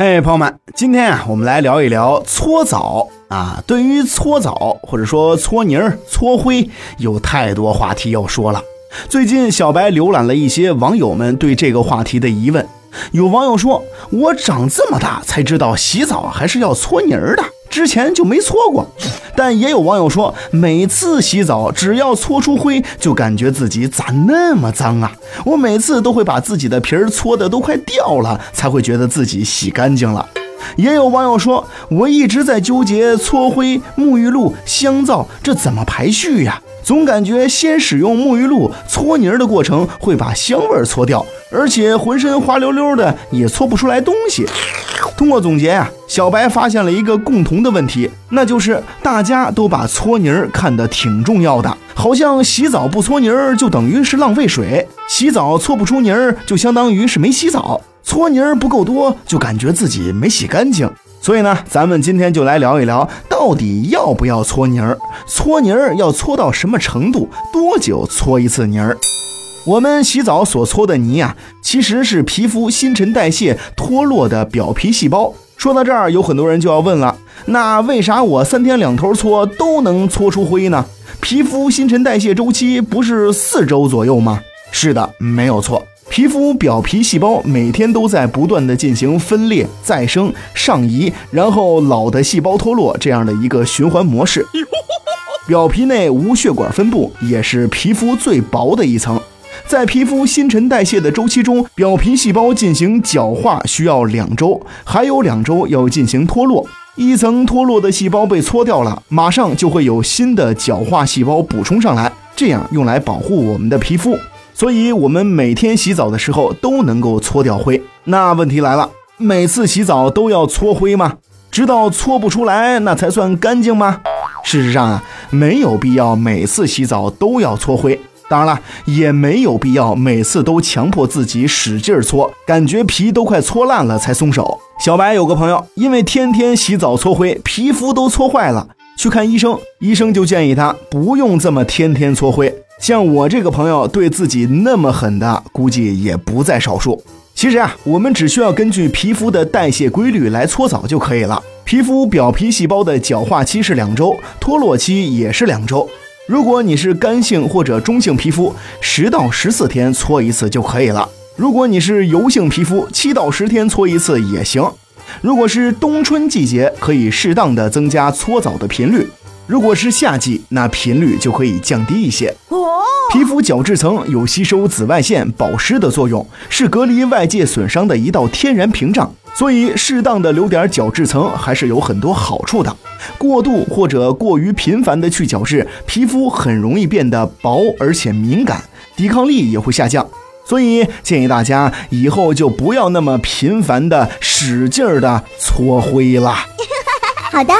嘿，朋友们，今天啊，我们来聊一聊搓澡啊。对于搓澡或者说搓泥儿、搓灰，有太多话题要说了。最近小白浏览了一些网友们对这个话题的疑问，有网友说：“我长这么大才知道洗澡还是要搓泥儿的，之前就没搓过。”但也有网友说，每次洗澡只要搓出灰，就感觉自己咋那么脏啊！我每次都会把自己的皮儿搓得都快掉了，才会觉得自己洗干净了。也有网友说，我一直在纠结搓灰、沐浴露、香皂这怎么排序呀？总感觉先使用沐浴露搓泥儿的过程会把香味儿搓掉，而且浑身滑溜溜的也搓不出来东西。通过总结呀，小白发现了一个共同的问题，那就是大家都把搓泥儿看得挺重要的，好像洗澡不搓泥儿就等于是浪费水，洗澡搓不出泥儿就相当于是没洗澡，搓泥儿不够多就感觉自己没洗干净。所以呢，咱们今天就来聊一聊，到底要不要搓泥儿？搓泥儿要搓到什么程度？多久搓一次泥儿？我们洗澡所搓的泥啊，其实是皮肤新陈代谢脱落的表皮细胞。说到这儿，有很多人就要问了：那为啥我三天两头搓都能搓出灰呢？皮肤新陈代谢周期不是四周左右吗？是的，没有错。皮肤表皮细胞每天都在不断的进行分裂、再生、上移，然后老的细胞脱落这样的一个循环模式。表皮内无血管分布，也是皮肤最薄的一层。在皮肤新陈代谢的周期中，表皮细胞进行角化需要两周，还有两周要进行脱落。一层脱落的细胞被搓掉了，马上就会有新的角化细胞补充上来，这样用来保护我们的皮肤。所以，我们每天洗澡的时候都能够搓掉灰。那问题来了，每次洗澡都要搓灰吗？直到搓不出来，那才算干净吗？事实上啊，没有必要每次洗澡都要搓灰。当然了，也没有必要每次都强迫自己使劲搓，感觉皮都快搓烂了才松手。小白有个朋友，因为天天洗澡搓灰，皮肤都搓坏了，去看医生，医生就建议他不用这么天天搓灰。像我这个朋友对自己那么狠的，估计也不在少数。其实啊，我们只需要根据皮肤的代谢规律来搓澡就可以了。皮肤表皮细胞的角化期是两周，脱落期也是两周。如果你是干性或者中性皮肤，十到十四天搓一次就可以了。如果你是油性皮肤，七到十天搓一次也行。如果是冬春季节，可以适当的增加搓澡的频率。如果是夏季，那频率就可以降低一些。哦，皮肤角质层有吸收紫外线、保湿的作用，是隔离外界损伤的一道天然屏障。所以，适当的留点角质层还是有很多好处的。过度或者过于频繁的去角质，皮肤很容易变得薄而且敏感，抵抗力也会下降。所以，建议大家以后就不要那么频繁的使劲儿的搓灰了。好的。